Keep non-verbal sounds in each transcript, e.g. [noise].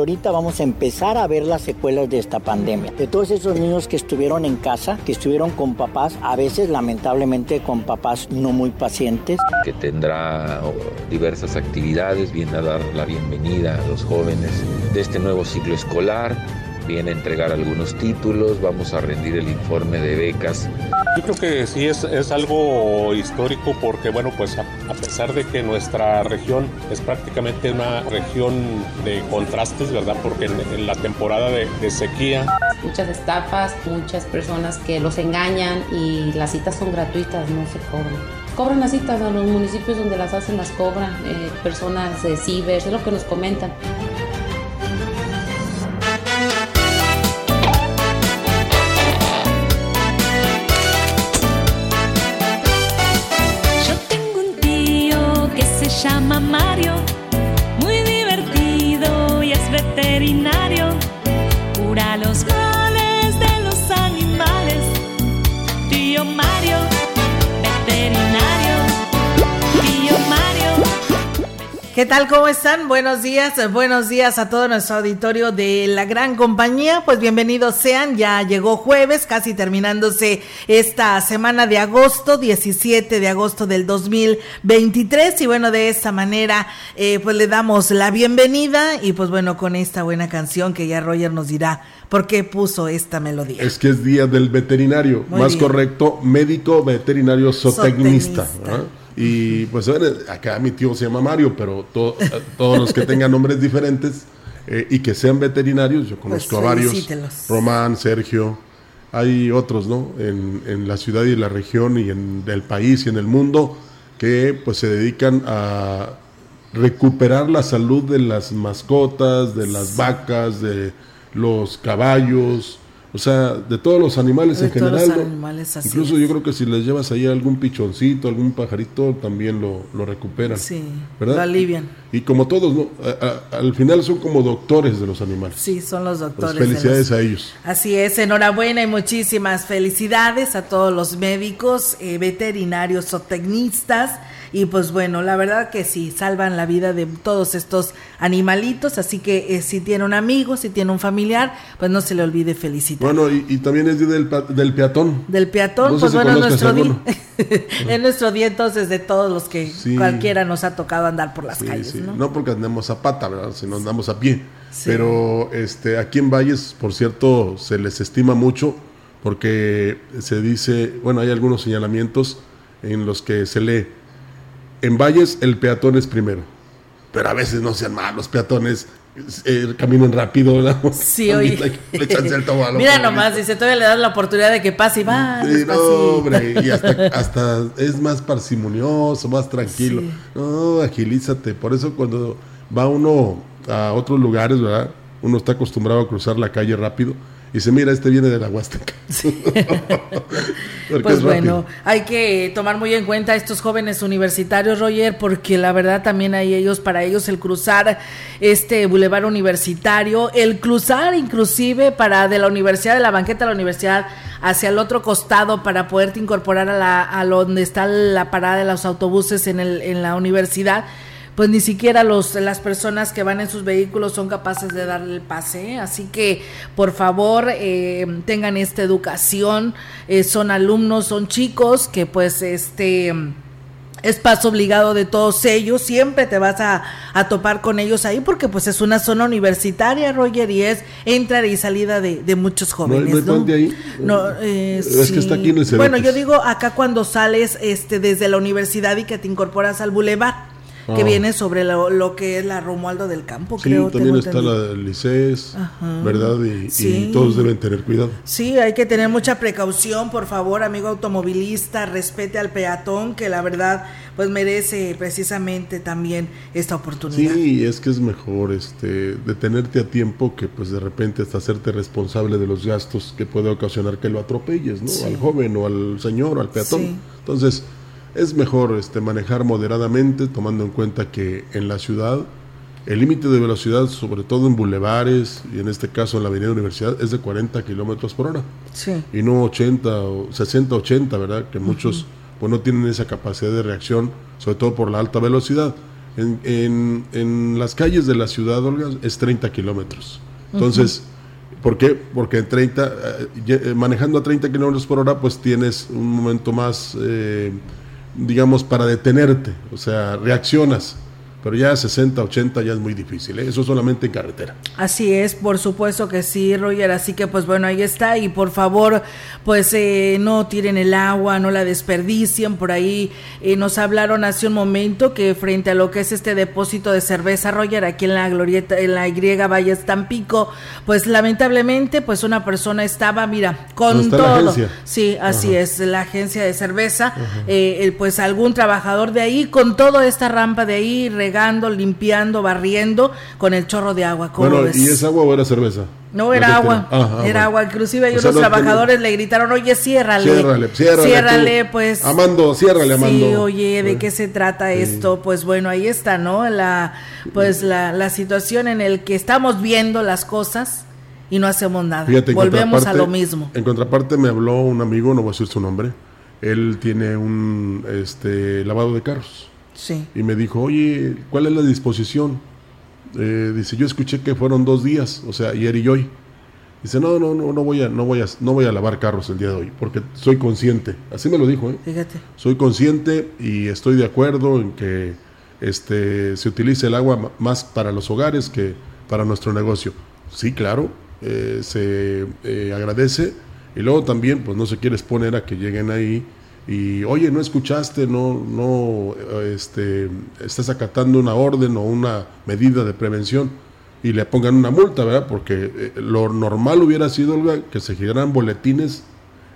Ahorita vamos a empezar a ver las secuelas de esta pandemia. De todos esos niños que estuvieron en casa, que estuvieron con papás, a veces lamentablemente con papás no muy pacientes. Que tendrá diversas actividades, viene a dar la bienvenida a los jóvenes de este nuevo ciclo escolar viene a entregar algunos títulos, vamos a rendir el informe de becas. Yo creo que sí es, es algo histórico porque, bueno, pues a, pesar de que nuestra región es prácticamente una región de contrastes, ¿verdad? Porque en, la temporada de, de, sequía. Muchas estafas, muchas personas que los engañan y las citas son gratuitas, no se cobran cobran las citas a los municipios donde las hacen, las cobran eh, personas de ciber, es lo que nos comentan. Llama ¿Qué tal? ¿Cómo están? Buenos días, buenos días a todo nuestro auditorio de la gran compañía. Pues bienvenidos sean, ya llegó jueves, casi terminándose esta semana de agosto, 17 de agosto del 2023. Y bueno, de esta manera, eh, pues le damos la bienvenida y pues bueno, con esta buena canción que ya Roger nos dirá por qué puso esta melodía. Es que es Día del Veterinario, Muy más bien. correcto, médico veterinario zootecnista. Y pues acá mi tío se llama Mario, pero todos los que tengan nombres diferentes eh, y que sean veterinarios, yo conozco pues a varios, Román, Sergio, hay otros, ¿no? En, en, la ciudad y la región y en el país y en el mundo que pues se dedican a recuperar la salud de las mascotas, de las vacas, de los caballos, o sea, de todos los animales de en general. Los animales, así Incluso es. yo creo que si les llevas ahí algún pichoncito, algún pajarito, también lo, lo recuperan. Sí, ¿verdad? lo alivian. Y como todos, ¿no? A, a, al final son como doctores de los animales. Sí, son los doctores. Pues felicidades los... a ellos. Así es, enhorabuena y muchísimas felicidades a todos los médicos, eh, veterinarios, zootecnistas. Y pues bueno, la verdad que sí, salvan la vida de todos estos animalitos, así que eh, si tiene un amigo, si tiene un familiar, pues no se le olvide felicitar. Bueno, y, y también es día del, del, peatón. Del peatón, no pues si bueno, es nuestro día. [laughs] es nuestro día entonces de todos los que Sí. cualquiera nos ha tocado andar por las Sí, calles, sí. ¿no? No porque andemos a pata, ¿verdad? Sino andamos a pie. Pero este, aquí en Valles, por cierto, se les estima mucho porque se dice, bueno, hay algunos señalamientos en los que se lee, en Valles el peatón es primero, pero a veces no sean malos peatones, eh, caminen rápido, ¿verdad? Sí, [laughs] oye. Le, le echan cierto valor. Mira nomás, dice, todavía le das la oportunidad de que pase y va. No, hombre, y hasta, hasta es más parsimonioso, más tranquilo. Sí. No, agilízate. Por eso cuando va uno a otros lugares, ¿verdad? Uno está acostumbrado a cruzar la calle rápido y dice, mira, este viene de la Huasteca. [laughs] [laughs] Pues es bueno, hay que tomar muy en cuenta a estos jóvenes universitarios, Roger, porque la verdad también hay ellos, para ellos el cruzar este bulevar universitario, el cruzar inclusive para de la universidad, de la banqueta de la universidad hacia el otro costado para poderte incorporar a la a donde está la parada de los autobuses en el en la universidad pues ni siquiera los, las personas que van en sus vehículos son capaces de darle el pase. Así que, por favor, eh, tengan esta educación. Eh, son alumnos, son chicos que pues este es paso obligado de todos ellos, siempre te vas a, topar con ellos ahí porque pues es una zona universitaria, Roger, y es entrada y salida de, muchos jóvenes. ¿No, hay, ahí? Eh, es que está aquí en Bueno, yo digo acá cuando sales este desde la universidad y que te incorporas al bulevar que ah. viene sobre lo, que es la Romualdo del Campo, sí, también está la ¿verdad? Y, todos deben tener cuidado. Sí, hay que tener mucha precaución, por favor, amigo automovilista, respete al peatón, que la verdad pues merece precisamente también esta oportunidad. Sí, es que es mejor este detenerte a tiempo que pues de repente hasta hacerte responsable de los gastos que puede ocasionar que lo atropelles, ¿no? Al joven o al señor o al peatón. Entonces, es mejor este, manejar moderadamente, tomando en cuenta que en la ciudad el límite de velocidad, sobre todo en bulevares y en este caso en la Avenida Universidad, es de 40 kilómetros por hora. Sí. Y no 80 o 60, 80, ¿verdad? Que muchos pues, no tienen esa capacidad de reacción, sobre todo por la alta velocidad. En, en, en las calles de la ciudad, Olga, es 30 kilómetros. Entonces, ¿por qué? Porque en 30, eh, eh, manejando a 30 kilómetros por hora, pues tienes un momento más. Eh, digamos, para detenerte, o sea, reaccionas pero ya 60, 80 ya es muy difícil, ¿eh? eso solamente en carretera. Así es, por supuesto que sí, Roger, así que pues bueno, ahí está. Y por favor, pues eh, no tiren el agua, no la desperdicien, por ahí eh, nos hablaron hace un momento que frente a lo que es este depósito de cerveza, Roger, aquí en la glorieta, en la Y Valles Tampico, pues lamentablemente pues una persona estaba, mira, con todo. Sí, así es, la agencia de cerveza, pues algún trabajador de ahí con toda esta rampa de ahí, regando, limpiando, barriendo con el chorro de agua. Bueno, ¿y es agua o era cerveza? No, era agua, era agua. Inclusive hay unos trabajadores le gritaron, oye, ciérrale. Ciérrale, ciérrale. Ciérrale, pues. Amando, ciérrale, Amando. Sí, oye, ¿de qué se trata esto? Pues bueno, ahí está, ¿no? La, pues la, la situación en el que estamos viendo las cosas y no hacemos nada. Volvemos a lo mismo. En contraparte me habló un amigo, no voy a decir su nombre, él tiene un este lavado de carros. Y me dijo, oye, ¿cuál es la disposición? Eh, dice, yo escuché que fueron dos días, o sea, ayer y hoy. Dice, no, no, no, no voy a, no voy a, no voy a lavar carros el día de hoy, porque soy consciente. Así me lo dijo, ¿eh? Fíjate. Soy consciente y estoy de acuerdo en que este, se utilice el agua más para los hogares que para nuestro negocio. Sí, claro, eh, se eh, agradece. Y luego también, pues no se quiere exponer a que lleguen ahí y oye, no escuchaste, no, no, este, estás acatando una orden o una medida de prevención y le pongan una multa, ¿verdad? Porque eh, lo normal hubiera sido que se generaran boletines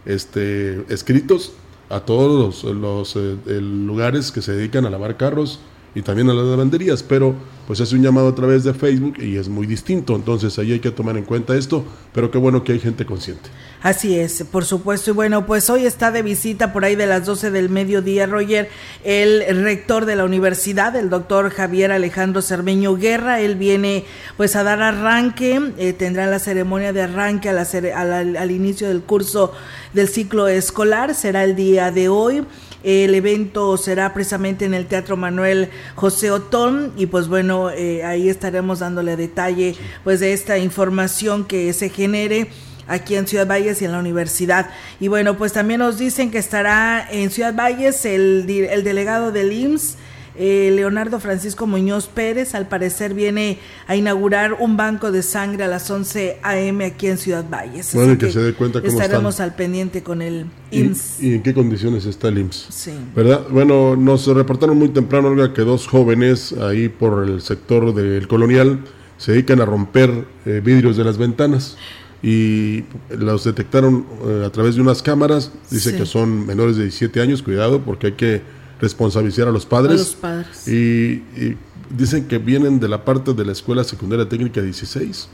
este, escritos a todos los, los eh, lugares que se dedican a lavar carros y también a las lavanderías, pero pues es un llamado a través de Facebook y es muy distinto, entonces ahí hay que tomar en cuenta esto, pero qué bueno que hay gente consciente. Así es, por supuesto. Y bueno, pues hoy está de visita por ahí de las 12 del mediodía, Roger, el rector de la universidad, el doctor Javier Alejandro Cermeño Guerra. Él viene pues a dar arranque, eh, tendrá la ceremonia de arranque al, al inicio del curso del ciclo escolar, será el día de hoy. El evento será precisamente en el Teatro Manuel José Otón y pues bueno, eh, ahí estaremos dándole detalle pues de esta información que se genere aquí en Ciudad Valles y en la universidad. Y bueno, pues también nos dicen que estará en Ciudad Valles el, el delegado del IMSS. Eh, Leonardo Francisco Muñoz Pérez, al parecer viene a inaugurar un banco de sangre a las 11 a.m. aquí en Ciudad Valles. Bueno, que, se dé cuenta cómo estaremos al pendiente con el IMSS. ¿Y, en qué condiciones está el IMSS? Sí. ¿Verdad? Bueno, nos reportaron muy temprano, Olga, que dos jóvenes ahí por el sector del colonial se dedican a romper eh, vidrios de las ventanas y los detectaron eh, a través de unas cámaras. Dice que son menores de 17 años, cuidado, porque hay que responsabilizar a los padres. Y, dicen que vienen de la parte de la Escuela Secundaria Técnica 16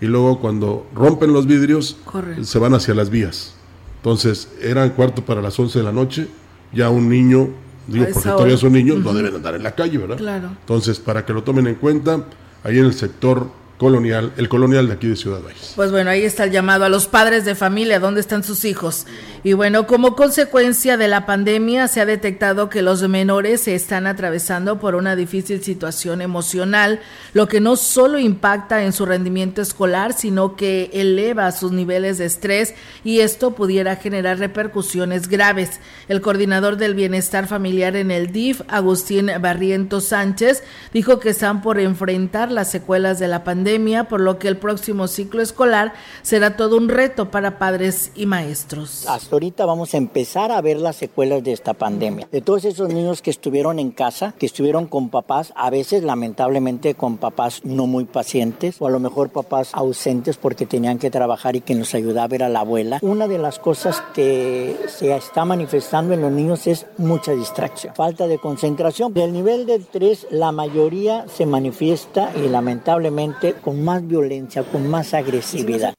y luego cuando rompen los vidrios se van hacia las vías. Entonces, eran cuarto para las 11 de la noche, ya un niño, digo, porque todavía son niños, no deben andar en la calle, ¿verdad? Claro. Entonces, para que lo tomen en cuenta, ahí en el sector colonial, el colonial de aquí de Ciudad Valles. Pues bueno, ahí está el llamado a los padres de familia, ¿dónde están sus hijos? Y bueno, como consecuencia de la pandemia se ha detectado que los menores se están atravesando por una difícil situación emocional, lo que no solo impacta en su rendimiento escolar, sino que eleva sus niveles de estrés y esto pudiera generar repercusiones graves. El coordinador del bienestar familiar en el DIF, Agustín Barriento Sánchez, dijo que están por enfrentar las secuelas de la pandemia por lo que el próximo ciclo escolar será todo un reto para padres y maestros. Ahorita vamos a empezar a ver las secuelas de esta pandemia. De todos esos niños que estuvieron en casa, que estuvieron con papás, a veces lamentablemente con papás no muy pacientes o a lo mejor papás ausentes porque tenían que trabajar y que nos ayudaba a ver a la abuela. Una de las cosas que se está manifestando en los niños es mucha distracción, falta de concentración. Del nivel del 3, la mayoría se manifiesta y lamentablemente con más violencia, con más agresividad.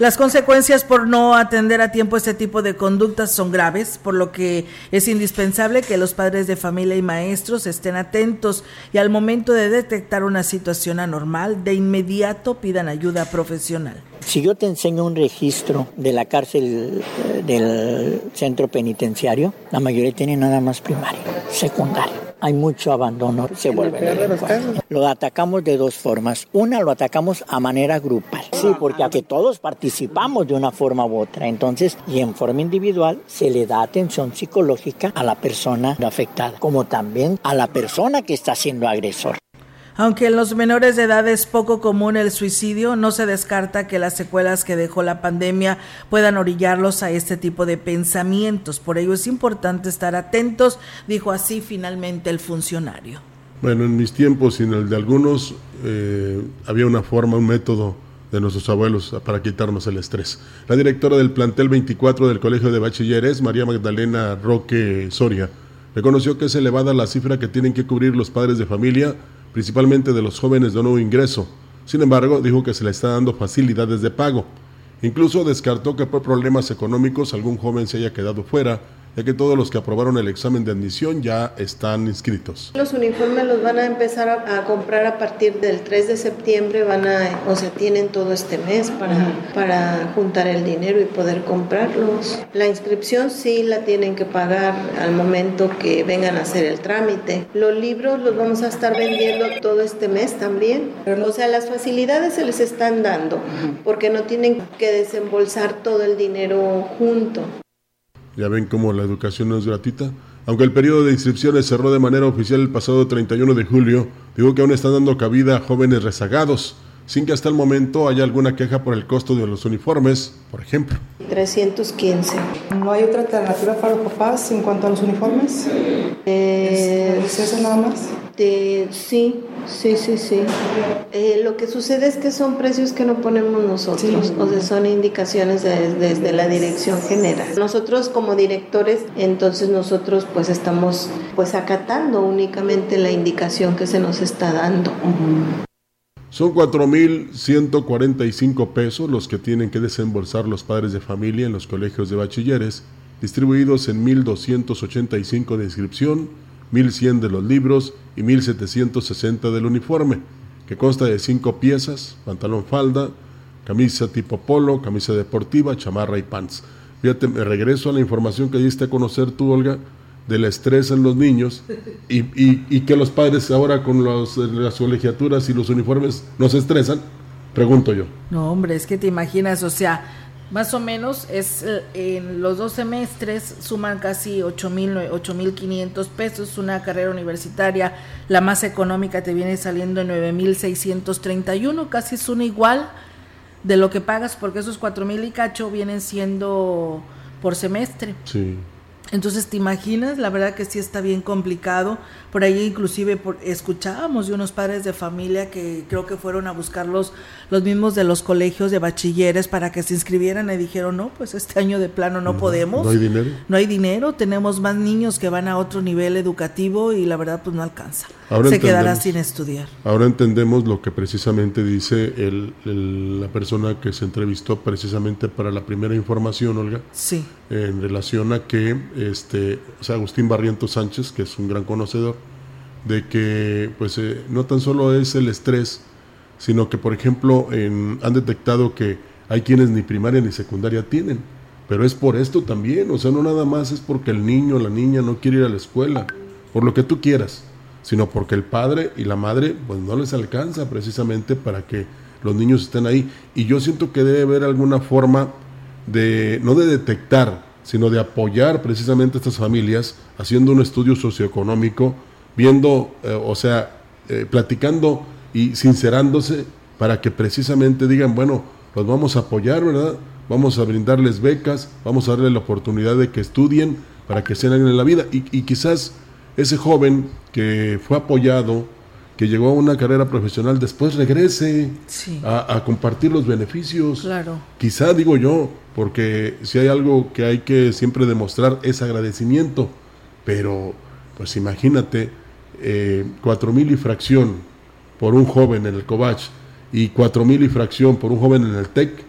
Las consecuencias por no atender a tiempo este tipo de conductas son graves, por lo que es indispensable que los padres de familia y maestros estén atentos y al momento de detectar una situación anormal, de inmediato pidan ayuda profesional. Si yo te enseño un registro de la cárcel eh, del centro penitenciario, la mayoría tiene nada más primario, secundario hay mucho abandono, se vuelve Lo atacamos de dos formas. Una, lo atacamos a manera grupal. Sí, porque aquí todos participamos de una forma u otra. Entonces, y en forma individual, se le da atención psicológica a la persona afectada, como también a la persona que está siendo agresor. Aunque en los menores de edad es poco común el suicidio, no se descarta que las secuelas que dejó la pandemia puedan orillarlos a este tipo de pensamientos. Por ello es importante estar atentos, dijo así finalmente el funcionario. Bueno, en mis tiempos y en el de algunos eh, había una forma, un método de nuestros abuelos para quitarnos el estrés. La directora del plantel 24 del Colegio de Bachilleres, María Magdalena Roque Soria, reconoció que es elevada la cifra que tienen que cubrir los padres de familia principalmente de los jóvenes de nuevo ingreso. Sin embargo, dijo que se le está dando facilidades de pago. Incluso descartó que por problemas económicos algún joven se haya quedado fuera ya que todos los que aprobaron el examen de admisión ya están inscritos. Los uniformes los van a empezar a, comprar a partir del 3 de septiembre, van a, o sea, tienen todo este mes para, para juntar el dinero y poder comprarlos. La inscripción sí la tienen que pagar al momento que vengan a hacer el trámite. Los libros los vamos a estar vendiendo todo este mes también. O sea, las facilidades se les están dando porque no tienen que desembolsar todo el dinero junto. Ya ven cómo la educación no es gratuita. Aunque el periodo de inscripciones cerró de manera oficial el pasado 31 de julio, digo que aún están dando cabida a jóvenes rezagados, sin que hasta el momento haya alguna queja por el costo de los uniformes, por ejemplo. 315. ¿No hay otra alternativa para los papás en cuanto a los uniformes? Eh, ¿Es eso nada más? Sí, sí, sí, sí. Eh, lo que sucede es que son precios que no ponemos nosotros, o sea, son indicaciones desde la dirección general. Nosotros como directores, entonces nosotros pues estamos pues acatando únicamente la indicación que se nos está dando. Son 4.145 pesos los que tienen que desembolsar los padres de familia en los colegios de bachilleres, distribuidos en 1.285 de inscripción, 1.100 de los libros y 1.760 del uniforme, que consta de cinco piezas, pantalón falda, camisa tipo polo, camisa deportiva, chamarra y pants. Fíjate, me regreso a la información que diste a conocer tú, Olga, del estrés en los niños y, y, que los padres ahora con los, las colegiaturas y los uniformes no se estresan, pregunto yo. No, hombre, es que te imaginas, o sea, más o menos es eh, en los dos semestres suman casi ocho mil mil quinientos pesos una carrera universitaria la más económica te viene saliendo en nueve mil seiscientos treinta y uno casi es una igual de lo que pagas porque esos cuatro mil y cacho vienen siendo por semestre. Sí entonces, ¿te imaginas? La verdad que sí está bien complicado. Por ahí inclusive por, escuchábamos de unos padres de familia que creo que fueron a buscarlos los mismos de los colegios de bachilleres para que se inscribieran y dijeron, no, pues este año de plano no, podemos. No hay dinero. No hay dinero, tenemos más niños que van a otro nivel educativo y la verdad pues no alcanza. se quedará sin estudiar. Ahora entendemos lo que precisamente dice el, la persona que se entrevistó precisamente para la primera información, Olga. Sí. En relación a que este, o sea, Agustín Barriento Sánchez, que es un gran conocedor, de que pues eh, no tan solo es el estrés, sino que, por ejemplo, han detectado que hay quienes ni primaria ni secundaria tienen. Pero es por esto también, o sea, no nada más es porque el niño o la niña no quiere ir a la escuela, por lo que tú quieras, sino porque el padre y la madre pues no les alcanza precisamente para que los niños estén ahí. Y yo siento que debe haber alguna forma de, no de detectar, sino de apoyar precisamente a estas familias, haciendo un estudio socioeconómico, viendo, eh, o sea, eh, platicando y sincerándose para que precisamente digan, bueno, los vamos a apoyar, ¿verdad? Vamos a brindarles becas, vamos a darle la oportunidad de que estudien para que sean en la vida. Y, quizás ese joven que fue apoyado, que llegó a una carrera profesional, después regrese a, compartir los beneficios. Claro. Quizá digo yo, porque si hay algo que hay que siempre demostrar es agradecimiento. Pero, pues imagínate, eh, cuatro mil y fracción por un joven en el Covach y cuatro mil y fracción por un joven en el TEC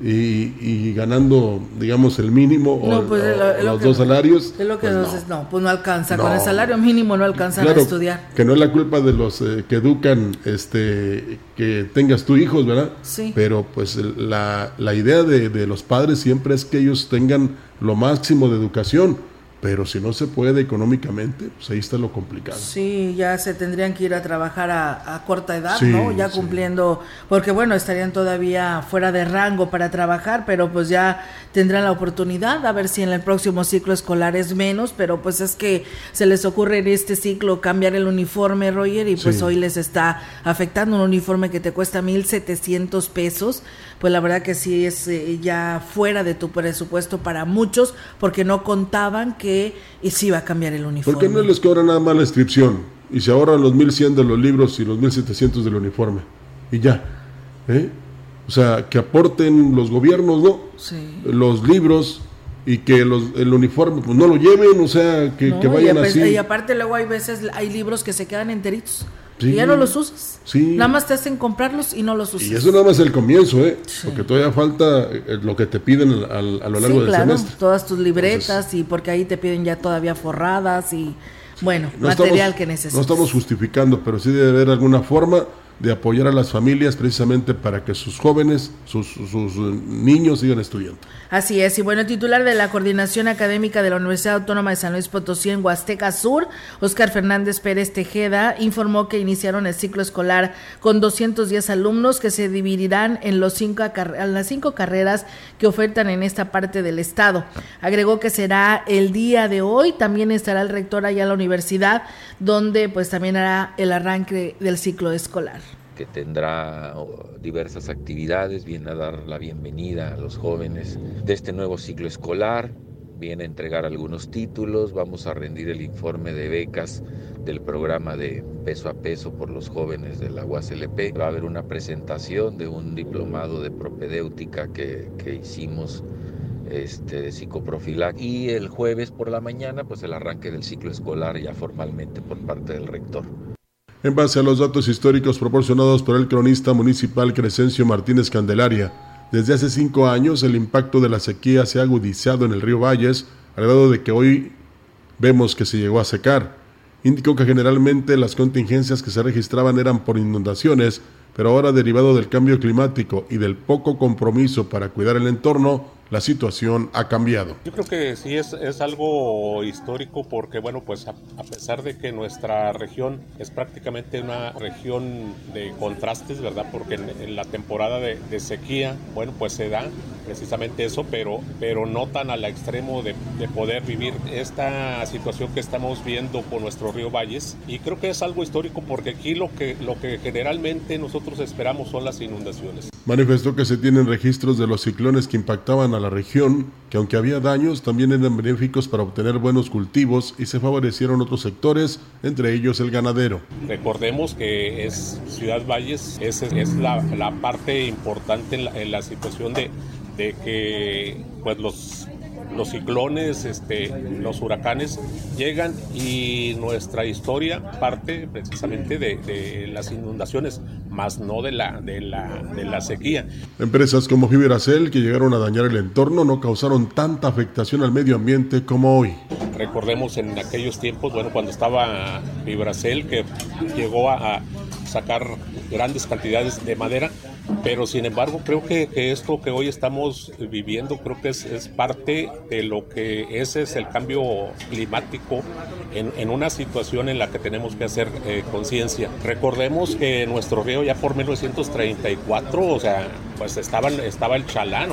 y, ganando, digamos, el mínimo o, pues, los dos salarios. Es lo que pues no. no. pues no alcanza. Con el salario mínimo no alcanzan a estudiar. Que no es la culpa de los eh, que educan, este, que tengas tu hijos, ¿verdad? Sí. Pero pues la, la idea de, de los padres siempre es que ellos tengan lo máximo de educación pero si no se puede económicamente, pues ahí está lo complicado. Sí, ya se tendrían que ir a trabajar a, corta edad, ¿no? Ya cumpliendo, porque bueno, estarían todavía fuera de rango para trabajar, pero pues ya tendrán la oportunidad, a ver si en el próximo ciclo escolar es menos, pero pues es que se les ocurre en este ciclo cambiar el uniforme, Roger, y pues hoy les está afectando un uniforme que te cuesta 1.700 pesos, pues la verdad que sí es eh, ya fuera de tu presupuesto para muchos, porque no contaban que y si va a cambiar el uniforme. ¿Por qué no les cobran nada más la inscripción y se ahorran los 1100 de los libros y los 1700 del uniforme? Y ya. ¿eh? O sea, que aporten los gobiernos, ¿no? Sí. Los libros y que los, el uniforme pues no lo lleven, o sea, que, vayan así. Y aparte luego hay veces, hay libros que se quedan enteritos. Y ya no los usas. Nada más te hacen comprarlos y no los usas. Y eso nada más es el comienzo, ¿eh? Porque todavía falta eh, lo que te piden a, lo largo del semestre. Todas tus libretas y porque ahí te piden ya todavía forradas y, bueno, material que necesitas. No estamos justificando, pero sí debe haber alguna forma de apoyar a las familias precisamente para que sus jóvenes, sus, sus, niños sigan estudiando. Así es, y bueno, titular de la Coordinación Académica de la Universidad Autónoma de San Luis Potosí en Huasteca Sur, Oscar Fernández Pérez Tejeda, informó que iniciaron el ciclo escolar con 210 alumnos que se dividirán en, los cinco, las cinco carreras que ofertan en esta parte del estado. Agregó que será el día de hoy, también estará el rector allá en la universidad, donde pues también hará el arranque del ciclo escolar que tendrá diversas actividades, viene a dar la bienvenida a los jóvenes de este nuevo ciclo escolar, viene a entregar algunos títulos, vamos a rendir el informe de becas del programa de peso a peso por los jóvenes de la UASLP. Va a haber una presentación de un diplomado de propedéutica que, que hicimos este, de psicoprofilac y el jueves por la mañana pues el arranque del ciclo escolar ya formalmente por parte del rector. En base a los datos históricos proporcionados por el cronista municipal Crescencio Martínez Candelaria, desde hace cinco años el impacto de la sequía se ha agudizado en el río Valles, al grado de que hoy vemos que se llegó a secar. Indicó que generalmente las contingencias que se registraban eran por inundaciones, pero ahora derivado del cambio climático y del poco compromiso para cuidar el entorno, la situación ha cambiado. Yo creo que sí es, es algo histórico porque, bueno, pues a, pesar de que nuestra región es prácticamente una región de contrastes, ¿verdad? Porque en, la temporada de, sequía, bueno, pues se da precisamente eso, pero, pero no tan al extremo de, de, poder vivir esta situación que estamos viendo con nuestro río Valles. Y creo que es algo histórico porque aquí lo que, lo que generalmente nosotros esperamos son las inundaciones. Manifestó que se tienen registros de los ciclones que impactaban a la región, que aunque había daños, también eran benéficos para obtener buenos cultivos y se favorecieron otros sectores, entre ellos el ganadero. Recordemos que es Ciudad Valles, es, es la, la, parte importante en la, en la situación de, de que pues los los ciclones, este, los huracanes llegan y nuestra historia parte precisamente de, las inundaciones, más no de la, de la, de la sequía. Empresas como Fibracel que llegaron a dañar el entorno no causaron tanta afectación al medio ambiente como hoy. Recordemos en aquellos tiempos, bueno, cuando estaba Fibracel que llegó a sacar grandes cantidades de madera, pero sin embargo creo que, esto que hoy estamos viviendo creo que es, parte de lo que ese es el cambio climático en, una situación en la que tenemos que hacer eh, conciencia. Recordemos que nuestro río ya por 1934, o sea, pues estaba, estaba el chalán.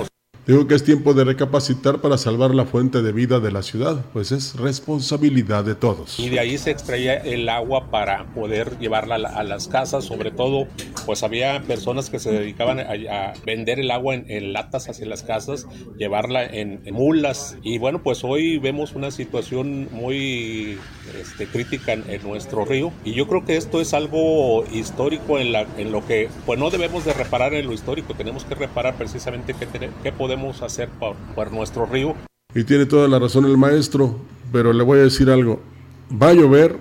Digo que es tiempo de recapacitar para salvar la fuente de vida de la ciudad, pues es responsabilidad de todos. Y de ahí se extraía el agua para poder llevarla a, las casas, sobre todo, pues había personas que se dedicaban a, vender el agua en, latas hacia las casas, llevarla en, mulas. Y bueno, pues hoy vemos una situación muy este, crítica en, nuestro río. Y yo creo que esto es algo histórico en, la, en lo que, pues no debemos de reparar en lo histórico, tenemos que reparar precisamente qué, qué podemos hacer por, nuestro río. Y tiene toda la razón el maestro, pero le voy a decir algo. Va a llover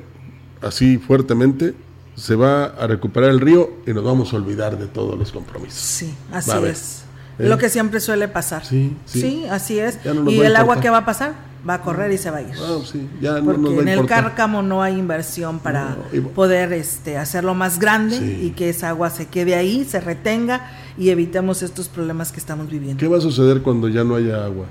así fuertemente, se va a recuperar el río y nos vamos a olvidar de todos los compromisos. Sí, así es. ¿Eh? Lo que siempre suele pasar. Sí, sí. así es. ¿Y el agua qué va a pasar? Va a correr y se va a ir. Ah, sí, ya Porque en el cárcamo no hay inversión para poder este, hacerlo más grande y que esa agua se quede ahí, se retenga y evitemos estos problemas que estamos viviendo. ¿Qué va a suceder cuando ya no haya agua?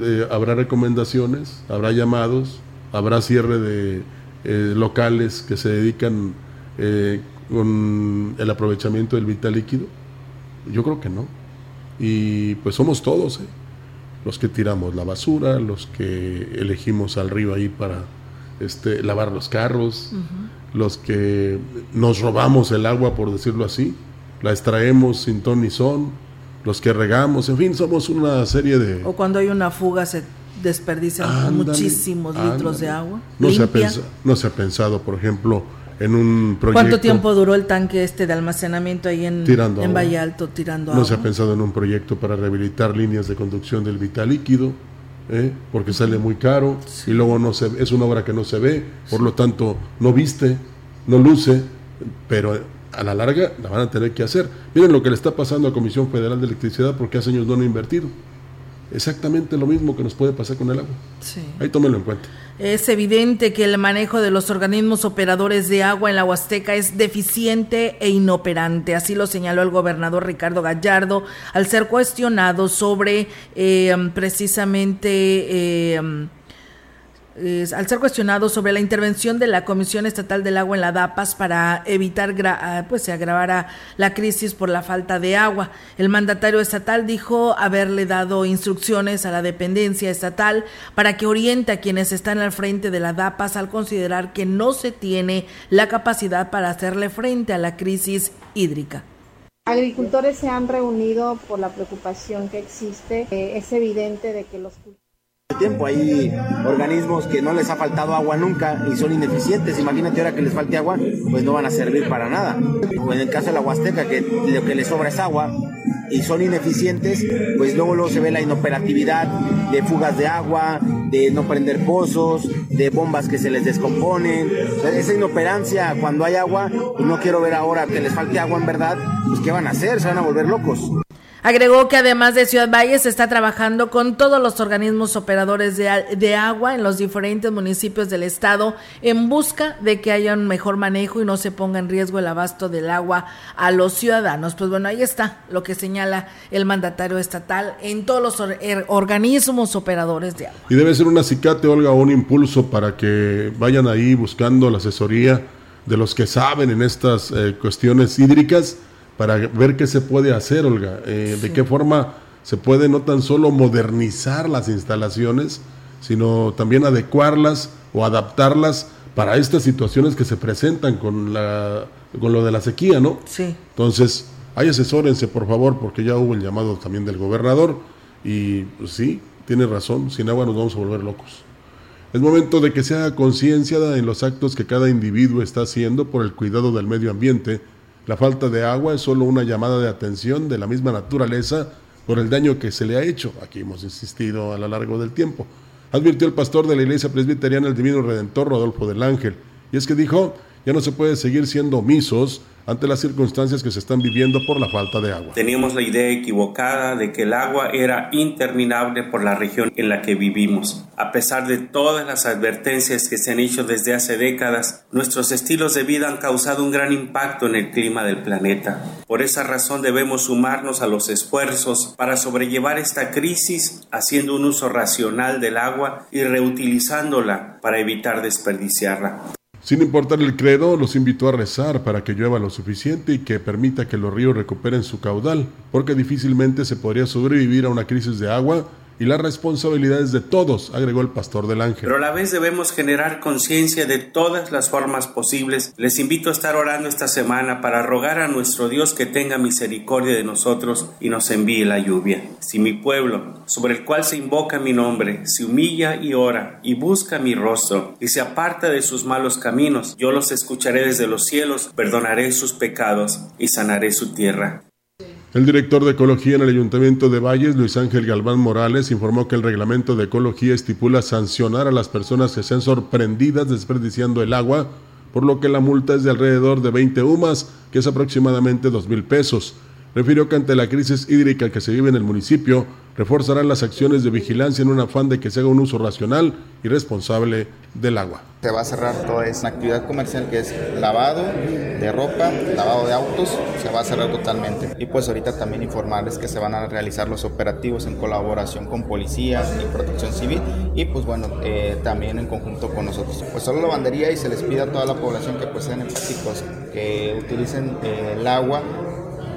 Eh, ¿Habrá recomendaciones? ¿Habrá llamados? ¿Habrá cierre de eh, locales que se dedican eh, con el aprovechamiento del vital líquido? Yo creo que no. Y pues somos todos, los que tiramos la basura, los que elegimos al río ahí para este, lavar los carros, los que nos robamos el agua, por decirlo así la extraemos sin ton ni son, los que regamos, en fin, somos una serie de... O cuando hay una fuga se desperdician muchísimos litros de agua. No se, ha pensado, no se ha pensado, por ejemplo, en un proyecto... ¿Cuánto tiempo duró el tanque este de almacenamiento ahí en, en Valle Alto tirando agua? No se ha pensado en un proyecto para rehabilitar líneas de conducción del vital líquido. ¿eh? porque sale muy caro y luego no se es una obra que no se ve, por lo tanto no viste, no luce, pero a la larga la van a tener que hacer. Miren lo que le está pasando a Comisión Federal de Electricidad porque hace años no han invertido. Exactamente lo mismo que nos puede pasar con el agua. Ahí tómenlo en cuenta. Es evidente que el manejo de los organismos operadores de agua en la Huasteca es deficiente e inoperante. Así lo señaló el gobernador Ricardo Gallardo al ser cuestionado sobre eh, precisamente... Eh, al ser cuestionado sobre la intervención de la Comisión Estatal del Agua en la DAPAS para evitar ah, pues se agravara la crisis por la falta de agua. El mandatario estatal dijo haberle dado instrucciones a la dependencia estatal para que oriente a quienes están al frente de la DAPAS al considerar que no se tiene la capacidad para hacerle frente a la crisis hídrica. Agricultores se han reunido por la preocupación que existe. Eh, es evidente de que los tiempo. Hay organismos que no les ha faltado agua nunca y son ineficientes. Imagínate ahora que les falte agua, pues no van a servir para nada. O en el caso de la Huasteca, que lo que les sobra es agua y son ineficientes, pues luego, luego se ve la inoperatividad de fugas de agua, de no prender pozos, de bombas que se les descomponen. esa inoperancia cuando hay agua, pues no quiero ver ahora que les falte agua en verdad, pues ¿qué van a hacer? Se van a volver locos. Agregó que además de Ciudad Valle se está trabajando con todos los organismos operadores de, agua en los diferentes municipios del estado en busca de que haya un mejor manejo y no se ponga en riesgo el abasto del agua a los ciudadanos. Pues bueno, ahí está lo que señala el mandatario estatal en todos los er, organismos operadores de agua. Y debe ser un acicate, Olga, un impulso para que vayan ahí buscando la asesoría de los que saben en estas eh, cuestiones hídricas para ver qué se puede hacer, Olga, eh, de qué forma se puede no tan solo modernizar las instalaciones, sino también adecuarlas o adaptarlas para estas situaciones que se presentan con, la, con lo de la sequía, ¿no? Sí. Entonces, ahí asesórense, por favor, porque ya hubo el llamado también del gobernador y pues, sí, tiene razón, sin agua nos vamos a volver locos. Es momento de que se haga conciencia en los actos que cada individuo está haciendo por el cuidado del medio ambiente, la falta de agua es solo una llamada de atención de la misma naturaleza por el daño que se le ha hecho. Aquí hemos insistido a lo largo del tiempo. Advirtió el pastor de la iglesia presbiteriana, el divino redentor Rodolfo del Ángel. Y es que dijo, ya no se puede seguir siendo omisos ante las circunstancias que se están viviendo por la falta de agua. Teníamos la idea equivocada de que el agua era interminable por la región en la que vivimos. A pesar de todas las advertencias que se han hecho desde hace décadas, nuestros estilos de vida han causado un gran impacto en el clima del planeta. Por esa razón debemos sumarnos a los esfuerzos para sobrellevar esta crisis haciendo un uso racional del agua y reutilizándola para evitar desperdiciarla. Sin importar el credo, los invitó a rezar para que llueva lo suficiente y que permita que los ríos recuperen su caudal, porque difícilmente se podría sobrevivir a una crisis de agua y las responsabilidades de todos, agregó el pastor del ángel. Pero a la vez debemos generar conciencia de todas las formas posibles. Les invito a estar orando esta semana para rogar a nuestro Dios que tenga misericordia de nosotros y nos envíe la lluvia. Si mi pueblo, sobre el cual se invoca mi nombre, se humilla y ora y busca mi rostro y se aparta de sus malos caminos, yo los escucharé desde los cielos, perdonaré sus pecados y sanaré su tierra. El director de Ecología en el Ayuntamiento de Valles, Luis Ángel Galván Morales, informó que el reglamento de ecología estipula sancionar a las personas que sean sorprendidas desperdiciando el agua, por lo que la multa es de alrededor de 20 UMAS, que es aproximadamente 2 mil pesos. Refirió que ante la crisis hídrica que se vive en el municipio, reforzarán las acciones de vigilancia en un afán de que se haga un uso racional y responsable del agua. Se va a cerrar toda esa actividad comercial que es lavado de ropa, lavado de autos, se va a cerrar totalmente. Y pues ahorita también informarles que se van a realizar los operativos en colaboración con policía y protección civil y pues bueno, eh, también en conjunto con nosotros. Pues solo lavandería y se les pide a toda la población que pues sean empáticos, que utilicen eh, el agua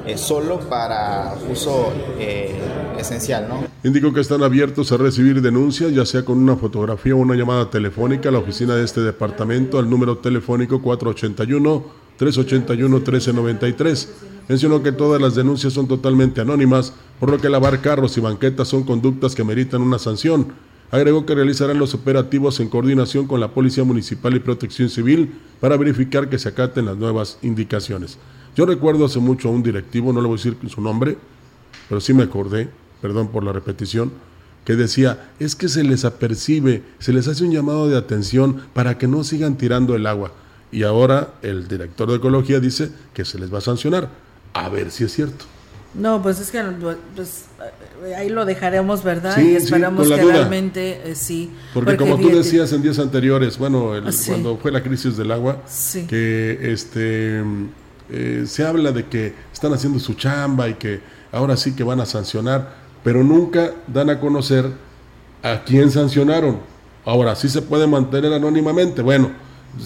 eh, solo para uso eh, esencial. ¿no? Indicó que están abiertos a recibir denuncias, ya sea con una fotografía o una llamada telefónica a la oficina de este departamento al número telefónico 481-381-1393. Mencionó que todas las denuncias son totalmente anónimas, por lo que lavar carros y banquetas son conductas que meritan una sanción. Agregó que realizarán los operativos en coordinación con la Policía Municipal y Protección Civil para verificar que se acaten las nuevas indicaciones. Yo recuerdo hace mucho a un directivo, no le voy a decir su nombre, pero sí me acordé, perdón por la repetición, que decía, es que se les apercibe, se les hace un llamado de atención para que no sigan tirando el agua. Y ahora el director de ecología dice que se les va a sancionar. A ver si es cierto. No, pues es que pues, ahí lo dejaremos, ¿verdad? y esperamos que realmente eh, sí. Porque, como tú decías en días anteriores, bueno, cuando fue la crisis del agua, que este eh, se habla de que están haciendo su chamba y que ahora sí que van a sancionar, pero nunca dan a conocer a quién sancionaron. Ahora sí se puede mantener anónimamente, bueno,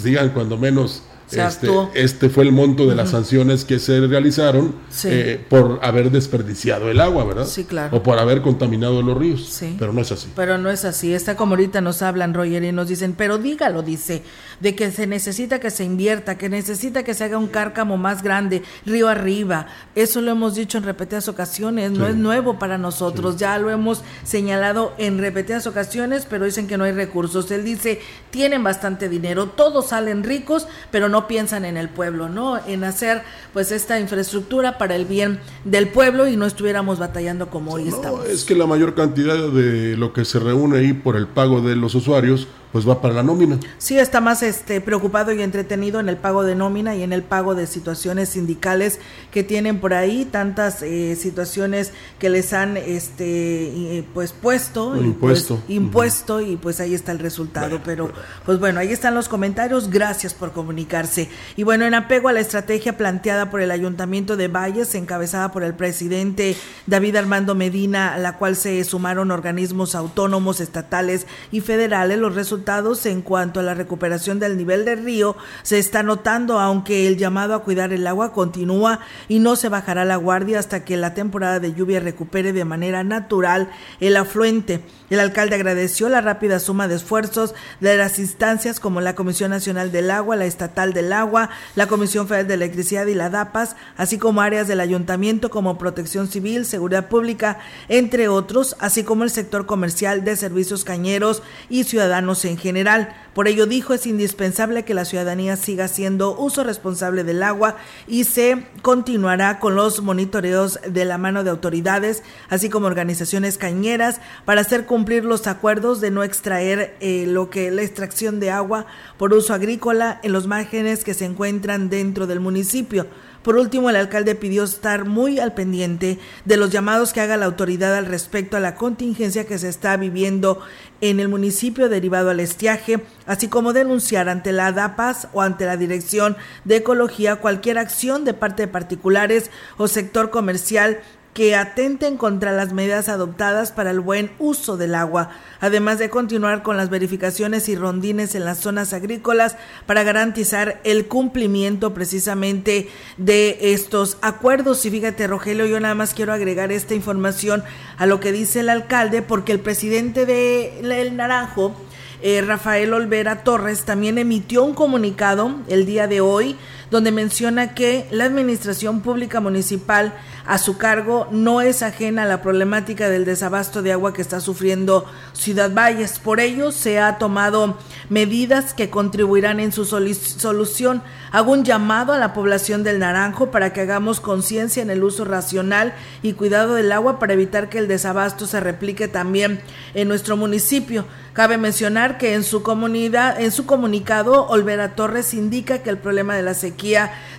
digan cuando menos este, este, fue el monto de las sanciones que se realizaron eh, por haber desperdiciado el agua, ¿verdad? Sí, claro. O por haber contaminado los ríos. Sí. Pero no es así. Pero no es así. Está como ahorita nos hablan, Roger, y nos dicen, pero dígalo, dice, de que se necesita que se invierta, que necesita que se haga un cárcamo más grande, río arriba. Eso lo hemos dicho en repetidas ocasiones, no es nuevo para nosotros, ya lo hemos señalado en repetidas ocasiones, pero dicen que no hay recursos. Él dice, tienen bastante dinero, todos salen ricos, pero no piensan en el pueblo, ¿no? En hacer pues esta infraestructura para el bien del pueblo y no estuviéramos batallando como hoy estamos. Es que la mayor cantidad de lo que se reúne ahí por el pago de los usuarios pues va para la nómina. Sí, está más este preocupado y entretenido en el pago de nómina y en el pago de situaciones sindicales que tienen por ahí, tantas eh, situaciones que les han este eh, pues puesto impuesto. Pues, impuesto y pues ahí está el resultado, pero pues bueno, ahí están los comentarios, gracias por comunicarse. Y bueno, en apego a la estrategia planteada por el Ayuntamiento de Valles, encabezada por el presidente David Armando Medina, a la cual se sumaron organismos autónomos, estatales y federales, los resultados en cuanto a la recuperación del nivel del río se está notando, aunque el llamado a cuidar el agua continúa y no se bajará la guardia hasta que la temporada de lluvia recupere de manera natural el afluente. El alcalde agradeció la rápida suma de esfuerzos de las instancias como la Comisión Nacional del Agua, la Estatal del Agua, la Comisión Federal de Electricidad y la DAPAS, así como áreas del ayuntamiento como Protección Civil, Seguridad Pública, entre otros, así como el sector comercial de servicios cañeros y ciudadanos en general. Por ello dijo es indispensable que la ciudadanía siga haciendo uso responsable del agua y se continuará con los monitoreos de la mano de autoridades, así como organizaciones cañeras, para hacer cumplir los acuerdos de no extraer eh, lo que la extracción de agua por uso agrícola en los márgenes que se encuentran dentro del municipio. Por último, el alcalde pidió estar muy al pendiente de los llamados que haga la autoridad al respecto a la contingencia que se está viviendo en el municipio derivado al estiaje, así como denunciar ante la DAPAS o ante la Dirección de Ecología cualquier acción de parte de particulares o sector comercial que atenten contra las medidas adoptadas para el buen uso del agua, además de continuar con las verificaciones y rondines en las zonas agrícolas para garantizar el cumplimiento precisamente de estos acuerdos. Y fíjate, Rogelio, yo nada más quiero agregar esta información a lo que dice el alcalde, porque el presidente de El Naranjo, eh, Rafael Olvera Torres, también emitió un comunicado el día de hoy donde menciona que la Administración Pública Municipal a su cargo no es ajena a la problemática del desabasto de agua que está sufriendo Ciudad Valles. Por ello, se ha tomado medidas que contribuirán en su solución. Hago un llamado a la población del Naranjo para que hagamos conciencia en el uso racional y cuidado del agua para evitar que el desabasto se replique también en nuestro municipio. Cabe mencionar que en su comunidad, en su comunicado, Olvera Torres indica que el problema de la sequía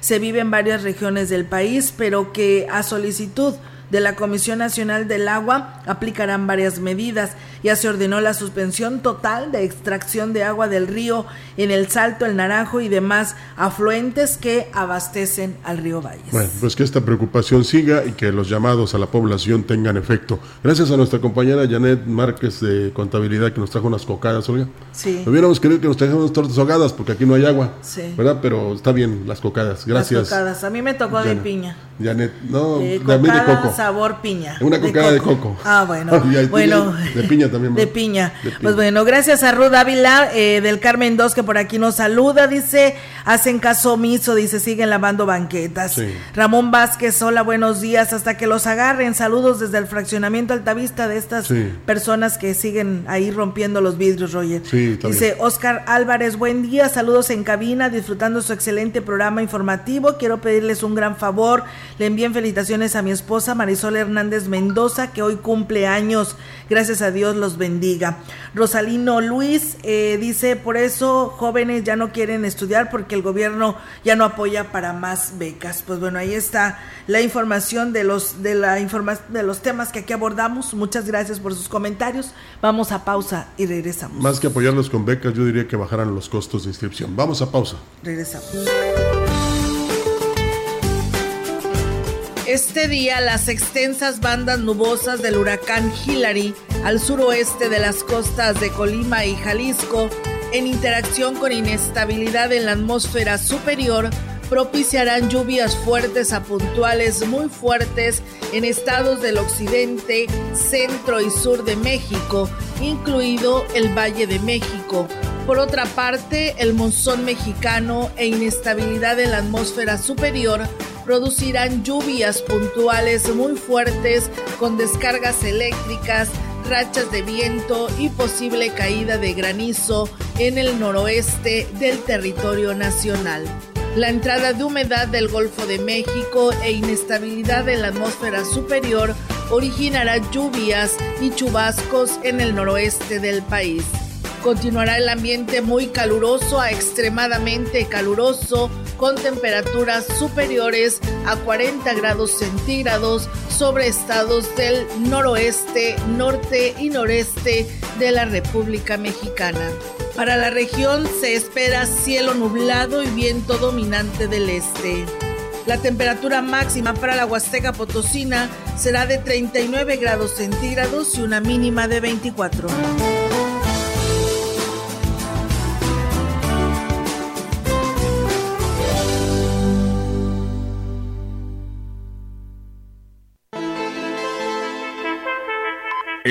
se vive en varias regiones del país, pero que a solicitud de la Comisión Nacional del Agua aplicarán varias medidas. Ya se ordenó la suspensión total de extracción de agua del río en el Salto, el Naranjo y demás afluentes que abastecen al río Valles. Bueno, pues que esta preocupación siga y que los llamados a la población tengan efecto. Gracias a nuestra compañera Janet Márquez de Contabilidad que nos trajo unas cocadas, Olga. Sí. Hubiéramos querido que nos trajeran unas tortas ahogadas porque aquí no hay agua. Sí. ¿Verdad? Pero está bien las cocadas. Gracias. Las cocadas. A mí me tocó de piña. Janet, no, de, de coco. sabor piña. Una cocada de coco. Ah, bueno. [laughs] bueno. De piña también. De piña. Pues bueno, gracias a Ruth Ávila eh, del Carmen 2 que por aquí nos saluda. Dice, hacen caso omiso, dice, siguen lavando banquetas. Ramón Vázquez, hola, buenos días. Hasta que los agarren. Saludos desde el fraccionamiento Altavista de estas personas que siguen ahí rompiendo los vidrios, Roger. dice Oscar Álvarez, buen día. Saludos en cabina, disfrutando su excelente programa informativo. Quiero pedirles un gran favor. Le envíen felicitaciones a mi esposa Marisol Hernández Mendoza, que hoy cumple años. Gracias a Dios los bendiga. Rosalino Luis eh, dice, por eso jóvenes ya no quieren estudiar porque el gobierno ya no apoya para más becas. Pues bueno, ahí está la información de los, de la informa de los temas que aquí abordamos. Muchas gracias por sus comentarios. Vamos a pausa y regresamos. Más que apoyarlos con becas, yo diría que bajaran los costos de inscripción. Vamos a pausa. Regresamos. Este día las extensas bandas nubosas del huracán Hillary al suroeste de las costas de Colima y Jalisco, en interacción con inestabilidad en la atmósfera superior, propiciarán lluvias fuertes a puntuales muy fuertes en estados del occidente, centro y sur de México, incluido el Valle de México. Por otra parte, el monzón mexicano e inestabilidad en la atmósfera superior producirán lluvias puntuales muy fuertes con descargas eléctricas, rachas de viento y posible caída de granizo en el noroeste del territorio nacional. La entrada de humedad del Golfo de México e inestabilidad en la atmósfera superior originará lluvias y chubascos en el noroeste del país. Continuará el ambiente muy caluroso a extremadamente caluroso con temperaturas superiores a 40 grados centígrados sobre estados del noroeste, norte y noreste de la República Mexicana. Para la región se espera cielo nublado y viento dominante del este. La temperatura máxima para la Huasteca Potosina será de 39 grados centígrados y una mínima de 24.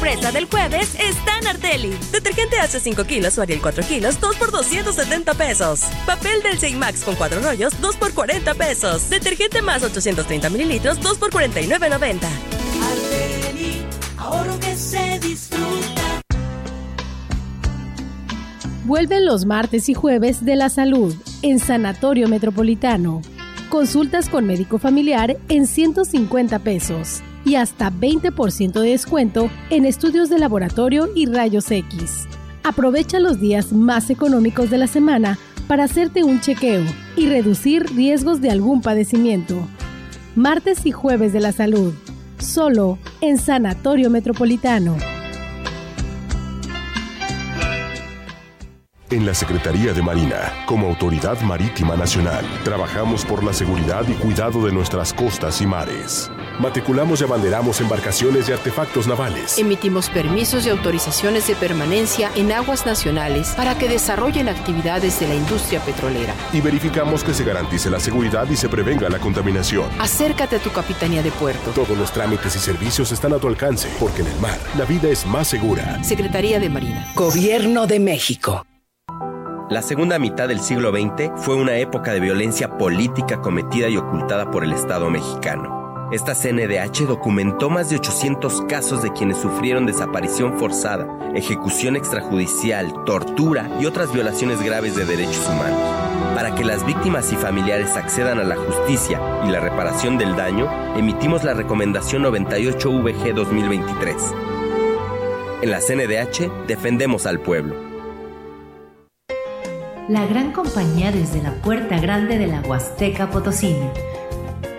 sorpresa del jueves está en Arteli. Detergente hace 5 kilos o Ariel 4 kilos, 2 por 270 pesos. Papel del Max con 4 rollos, 2 por 40 pesos. Detergente más 830 mililitros, 2 por 49.90. Arteli, ahorro que se disfruta. Vuelven los martes y jueves de la salud en Sanatorio Metropolitano. Consultas con médico familiar en 150 pesos y hasta 20% de descuento en estudios de laboratorio y rayos X. Aprovecha los días más económicos de la semana para hacerte un chequeo y reducir riesgos de algún padecimiento. Martes y jueves de la salud, solo en Sanatorio Metropolitano. En la Secretaría de Marina, como Autoridad Marítima Nacional, trabajamos por la seguridad y cuidado de nuestras costas y mares. Matriculamos y abanderamos embarcaciones y artefactos navales. Emitimos permisos y autorizaciones de permanencia en aguas nacionales para que desarrollen actividades de la industria petrolera. Y verificamos que se garantice la seguridad y se prevenga la contaminación. Acércate a tu capitanía de puerto. Todos los trámites y servicios están a tu alcance, porque en el mar la vida es más segura. Secretaría de Marina. Gobierno de México. La segunda mitad del siglo XX fue una época de violencia política cometida y ocultada por el Estado mexicano. Esta CNDH documentó más de 800 casos de quienes sufrieron desaparición forzada, ejecución extrajudicial, tortura y otras violaciones graves de derechos humanos. Para que las víctimas y familiares accedan a la justicia y la reparación del daño, emitimos la recomendación 98VG 2023. En la CNDH defendemos al pueblo la gran compañía desde la puerta grande de la Huasteca Potosina.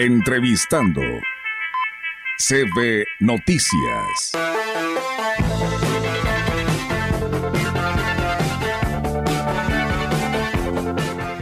Entrevistando CB Noticias.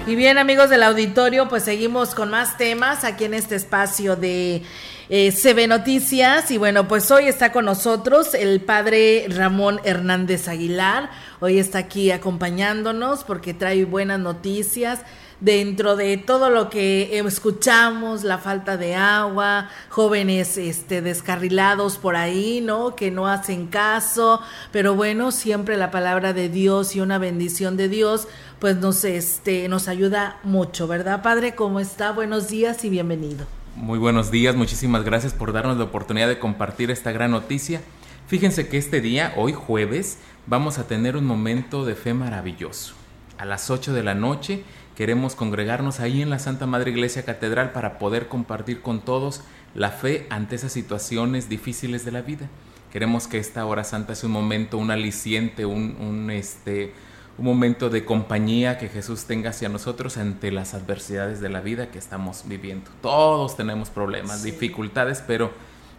Y bien amigos del auditorio, pues seguimos con más temas aquí en este espacio de eh, CB Noticias. Y bueno, pues hoy está con nosotros el padre Ramón Hernández Aguilar. Hoy está aquí acompañándonos porque trae buenas noticias dentro de todo lo que escuchamos, la falta de agua, jóvenes este descarrilados por ahí, ¿no? Que no hacen caso, pero bueno, siempre la palabra de Dios y una bendición de Dios pues nos este nos ayuda mucho, ¿verdad, Padre? ¿Cómo está? Buenos días y bienvenido. Muy buenos días, muchísimas gracias por darnos la oportunidad de compartir esta gran noticia. Fíjense que este día, hoy jueves, vamos a tener un momento de fe maravilloso. A las 8 de la noche queremos congregarnos ahí en la Santa Madre Iglesia Catedral para poder compartir con todos la fe ante esas situaciones difíciles de la vida. Queremos que esta hora santa sea un momento, un aliciente, un, un este, un momento de compañía que Jesús tenga hacia nosotros ante las adversidades de la vida que estamos viviendo. Todos tenemos problemas, dificultades, pero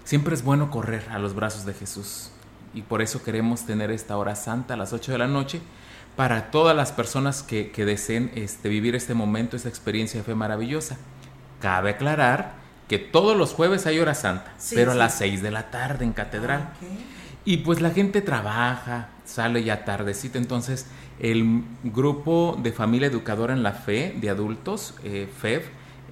siempre es bueno correr a los brazos de Jesús. Y por eso queremos tener esta hora santa a las 8 de la noche para todas las personas que, deseen este, vivir este momento, esta experiencia de fe maravillosa. Cabe aclarar que todos los jueves hay hora santa, pero a las 6 de la tarde en catedral. Y pues la gente trabaja, sale ya tardecita, entonces el grupo de familia educadora en la fe de adultos, eh, FEV,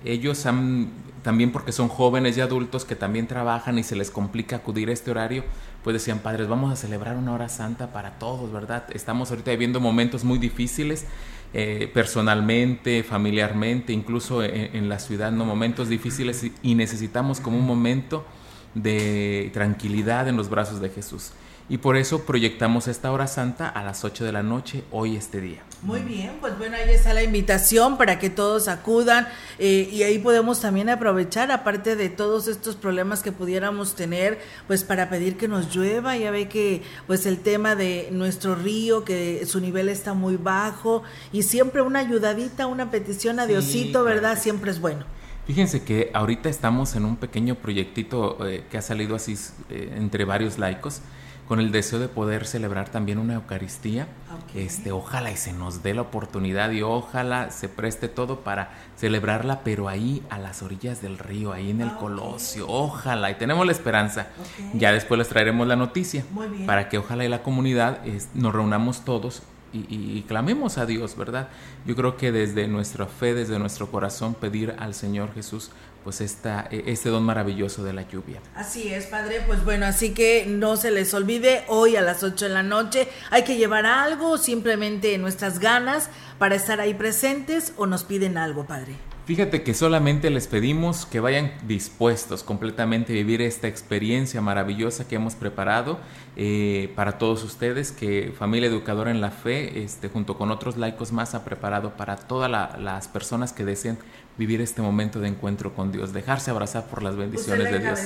ellos han, también porque son jóvenes y adultos que también trabajan y se les complica acudir a este horario, pues decían, padres, vamos a celebrar una hora santa para todos, ¿verdad? Estamos ahorita viviendo momentos muy difíciles, eh, personalmente, familiarmente, incluso en, en, la ciudad, ¿no? Momentos difíciles y necesitamos como un momento de tranquilidad en los brazos de Jesús. Y por eso proyectamos esta hora santa a las 8 de la noche hoy este día. Muy bien, pues bueno, ahí está la invitación para que todos acudan eh, y ahí podemos también aprovechar, aparte de todos estos problemas que pudiéramos tener, pues para pedir que nos llueva. Ya ve que pues el tema de nuestro río, que su nivel está muy bajo y siempre una ayudadita, una petición a Diosito, ¿verdad? Siempre es bueno. Fíjense que ahorita estamos en un pequeño proyectito eh, que ha salido así eh, entre varios laicos con el deseo de poder celebrar también una Eucaristía. Este, ojalá y se nos dé la oportunidad y ojalá se preste todo para celebrarla, pero ahí a las orillas del río, ahí en el Colosio. Ojalá y tenemos la esperanza. Ya después les traeremos la noticia para que ojalá y la comunidad nos reunamos todos y, clamemos a Dios, ¿verdad? Yo creo que desde nuestra fe, desde nuestro corazón, pedir al Señor Jesús pues esta, este don maravilloso de la lluvia. Así es, Padre, pues bueno, así que no se les olvide, hoy a las 8 de la noche hay que llevar algo, simplemente nuestras ganas para estar ahí presentes o nos piden algo, Padre. Fíjate que solamente les pedimos que vayan dispuestos completamente a vivir esta experiencia maravillosa que hemos preparado eh, para todos ustedes, que Familia Educadora en la Fe, este, junto con otros laicos más, ha preparado para todas las personas que deseen vivir este momento de encuentro con Dios, dejarse abrazar por las bendiciones de Dios.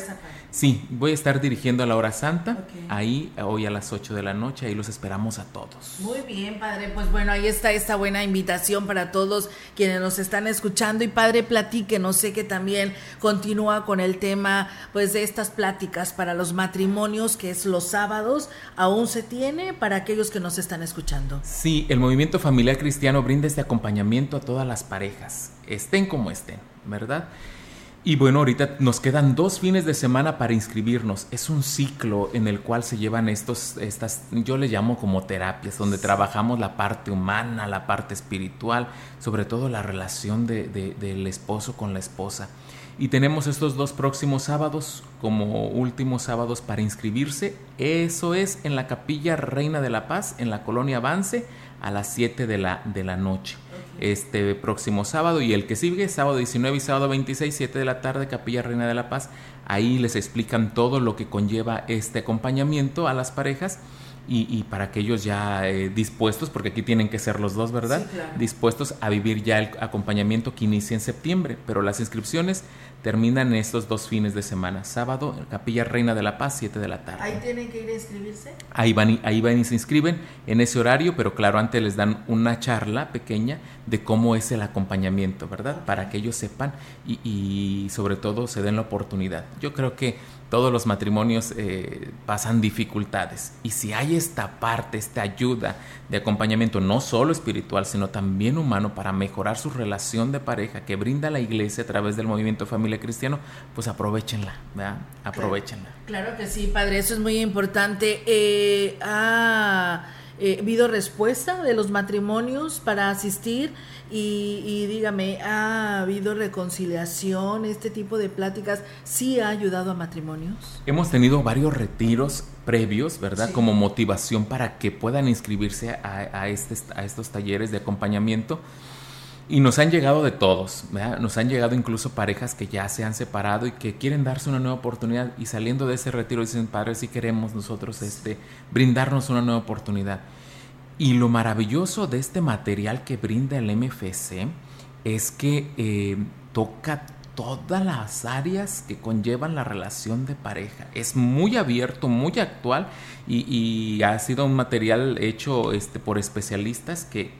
sí, voy a estar dirigiendo a la hora santa, ahí hoy a las 8 de la noche, ahí los esperamos a todos. Muy bien, Padre, pues bueno, ahí está esta buena invitación para todos quienes nos están escuchando y Padre, platique, no sé que también continúa con el tema pues de estas pláticas para los matrimonios, que es los sábados, aún se tiene para aquellos que nos están escuchando. Sí, el movimiento familiar cristiano brinda este acompañamiento a todas las parejas estén como estén, ¿verdad? Y bueno, ahorita nos quedan dos fines de semana para inscribirnos. Es un ciclo en el cual se llevan estos, estas, yo le llamo como terapias, donde trabajamos la parte humana, la parte espiritual, sobre todo la relación del esposo con la esposa. Y tenemos estos dos próximos sábados como últimos sábados para inscribirse. Eso es en la Capilla Reina de la Paz, en la Colonia Avance, a las 7 de la, de la noche este próximo sábado y el que sigue, sábado 19 y sábado 26, 7 de la tarde, Capilla Reina de la Paz. Ahí les explican todo lo que conlleva este acompañamiento a las parejas y, para aquellos ya eh, dispuestos, porque aquí tienen que ser los dos, ¿verdad? Dispuestos a vivir ya el acompañamiento que inicia en septiembre, pero las inscripciones terminan estos dos fines de semana. Sábado, Capilla Reina de la Paz, 7 de la tarde. ¿Ahí tienen que ir a inscribirse? Ahí van, ahí van y se inscriben en ese horario, pero claro, antes les dan una charla pequeña de cómo es el acompañamiento, ¿verdad? Para que ellos sepan y, y sobre todo se den la oportunidad. Yo creo que todos los matrimonios eh, pasan dificultades. Y si hay esta parte, esta ayuda de acompañamiento, no solo espiritual, sino también humano, para mejorar su relación de pareja que brinda la iglesia a través del movimiento Familia Cristiano, pues aprovechenla, ¿verdad? Aprovechenla. Claro, que sí, padre, eso es muy importante. Eh, ah, eh, habido respuesta de los matrimonios para asistir y, dígame, ¿ha habido reconciliación? ¿Este tipo de pláticas sí ha ayudado a matrimonios? Hemos tenido varios retiros previos, ¿verdad? Como motivación para que puedan inscribirse a, este, a estos talleres de acompañamiento. Y nos han llegado de todos, ¿verdad? nos han llegado incluso parejas que ya se han separado y que quieren darse una nueva oportunidad y saliendo de ese retiro dicen, padre, si queremos nosotros este, brindarnos una nueva oportunidad. Y lo maravilloso de este material que brinda el MFC es que eh, toca todas las áreas que conllevan la relación de pareja. Es muy abierto, muy actual y, ha sido un material hecho este, por especialistas que,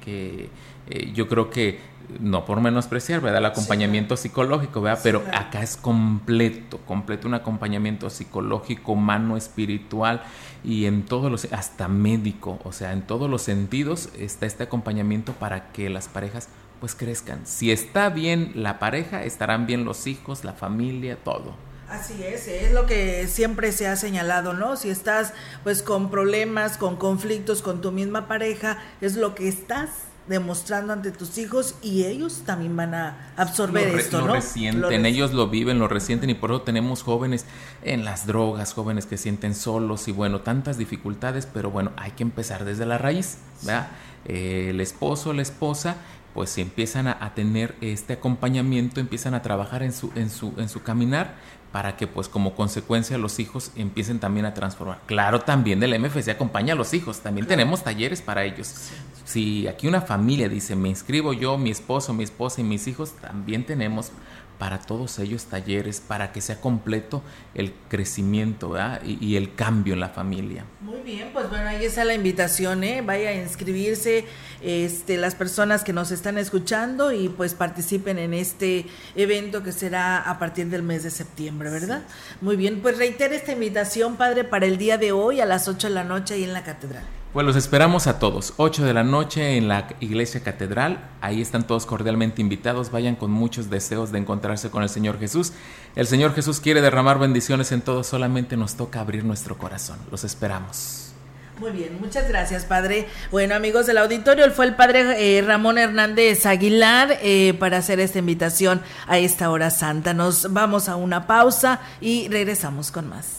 eh, yo creo que no por menospreciar, ¿verdad? El acompañamiento psicológico, ¿verdad? Pero acá es completo, completo un acompañamiento psicológico, humano, espiritual y en todos los, hasta médico, o sea, en todos los sentidos está este acompañamiento para que las parejas pues crezcan. Si está bien la pareja, estarán bien los hijos, la familia, todo. Así es, es lo que siempre se ha señalado, ¿no? Si estás pues con problemas, con conflictos con tu misma pareja, es lo que estás demostrando ante tus hijos y ellos también van a absorber esto, ¿no? Lo resienten, ellos lo viven, lo resienten y por eso tenemos jóvenes en las drogas, jóvenes que sienten solos y bueno, tantas dificultades, pero bueno, hay que empezar desde la raíz, ¿verdad? Eh, el esposo, la esposa, pues si empiezan a, tener este acompañamiento, empiezan a trabajar en su, en su, en su caminar, para que pues como consecuencia los hijos empiecen también a transformar. Claro, también el MFC acompaña a los hijos, también tenemos talleres para ellos. Si aquí una familia dice, me inscribo yo, mi esposo, mi esposa y mis hijos, también tenemos para todos ellos talleres, para que sea completo el crecimiento y, y, el cambio en la familia. Muy bien, pues bueno, ahí está la invitación, ¿eh? vaya a inscribirse este, las personas que nos están escuchando y pues participen en este evento que será a partir del mes de septiembre, ¿verdad? Muy bien, pues reitero esta invitación, padre, para el día de hoy a las 8 de la noche ahí en la catedral. Pues los esperamos a todos. 8 de la noche en la iglesia catedral. Ahí están todos cordialmente invitados. Vayan con muchos deseos de encontrarse con el Señor Jesús. El Señor Jesús quiere derramar bendiciones en todos. Solamente nos toca abrir nuestro corazón. Los esperamos. Muy bien, muchas gracias, padre. Bueno, amigos del auditorio, él fue el padre eh, Ramón Hernández Aguilar eh, para hacer esta invitación a esta hora santa. Nos vamos a una pausa y regresamos con más.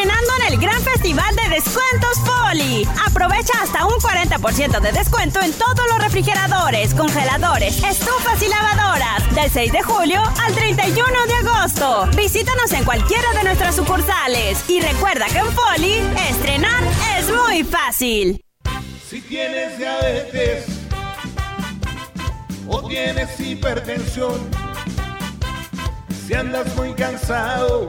estrenando en el gran festival de descuentos Poli. Aprovecha hasta un 40% de descuento en todos los refrigeradores, congeladores, estufas y lavadoras. Del 6 de julio al 31 de agosto. Visítanos en cualquiera de nuestras sucursales. Y recuerda que en Poli, estrenar es muy fácil. Si tienes diabetes o tienes hipertensión, si andas muy cansado,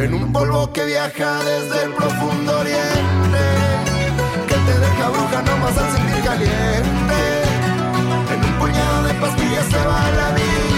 En un polvo que viaja desde el profundo oriente, que te deja bruja nomás al sentir caliente. En un puñado de pastillas se va la vida.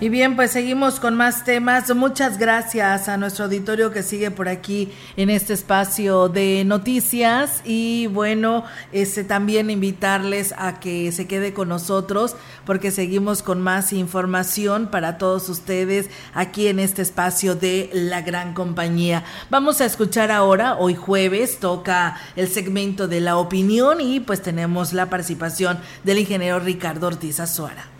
Y bien, pues seguimos con más temas. Muchas gracias a nuestro auditorio que sigue por aquí en este espacio de noticias. Y bueno, este, también invitarles a que se quede con nosotros porque seguimos con más información para todos ustedes aquí en este espacio de la gran compañía. Vamos a escuchar ahora, hoy jueves, toca el segmento de la opinión y pues tenemos la participación del ingeniero Ricardo Ortiz Azuara.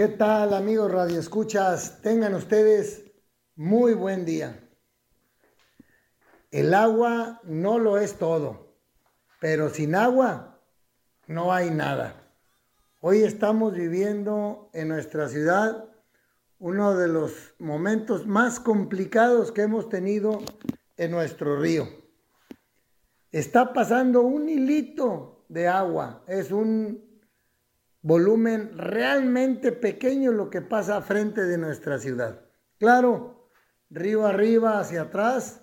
¿Qué tal amigos Radio Escuchas? Tengan ustedes muy buen día. El agua no lo es todo. pero sin agua no hay nada. Hoy estamos viviendo en nuestra ciudad uno de los momentos más complicados que hemos tenido en nuestro río. Está pasando un hilito de agua, es un volumen realmente pequeño lo que pasa frente de nuestra ciudad. Claro, río arriba hacia atrás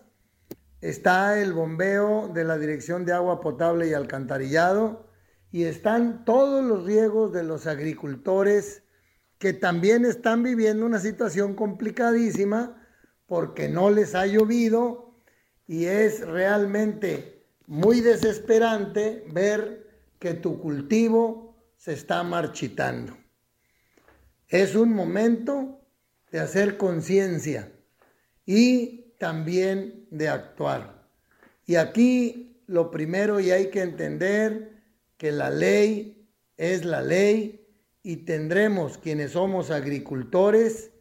está el bombeo de la Dirección de Agua Potable y Alcantarillado y están todos los riegos de los agricultores que también están viviendo una situación complicadísima porque no les ha llovido y es realmente muy desesperante ver que tu cultivo se está marchitando. Es un momento de hacer conciencia y también de actuar. Y aquí lo primero y hay que entender que la ley es la ley y tendremos quienes somos agricultores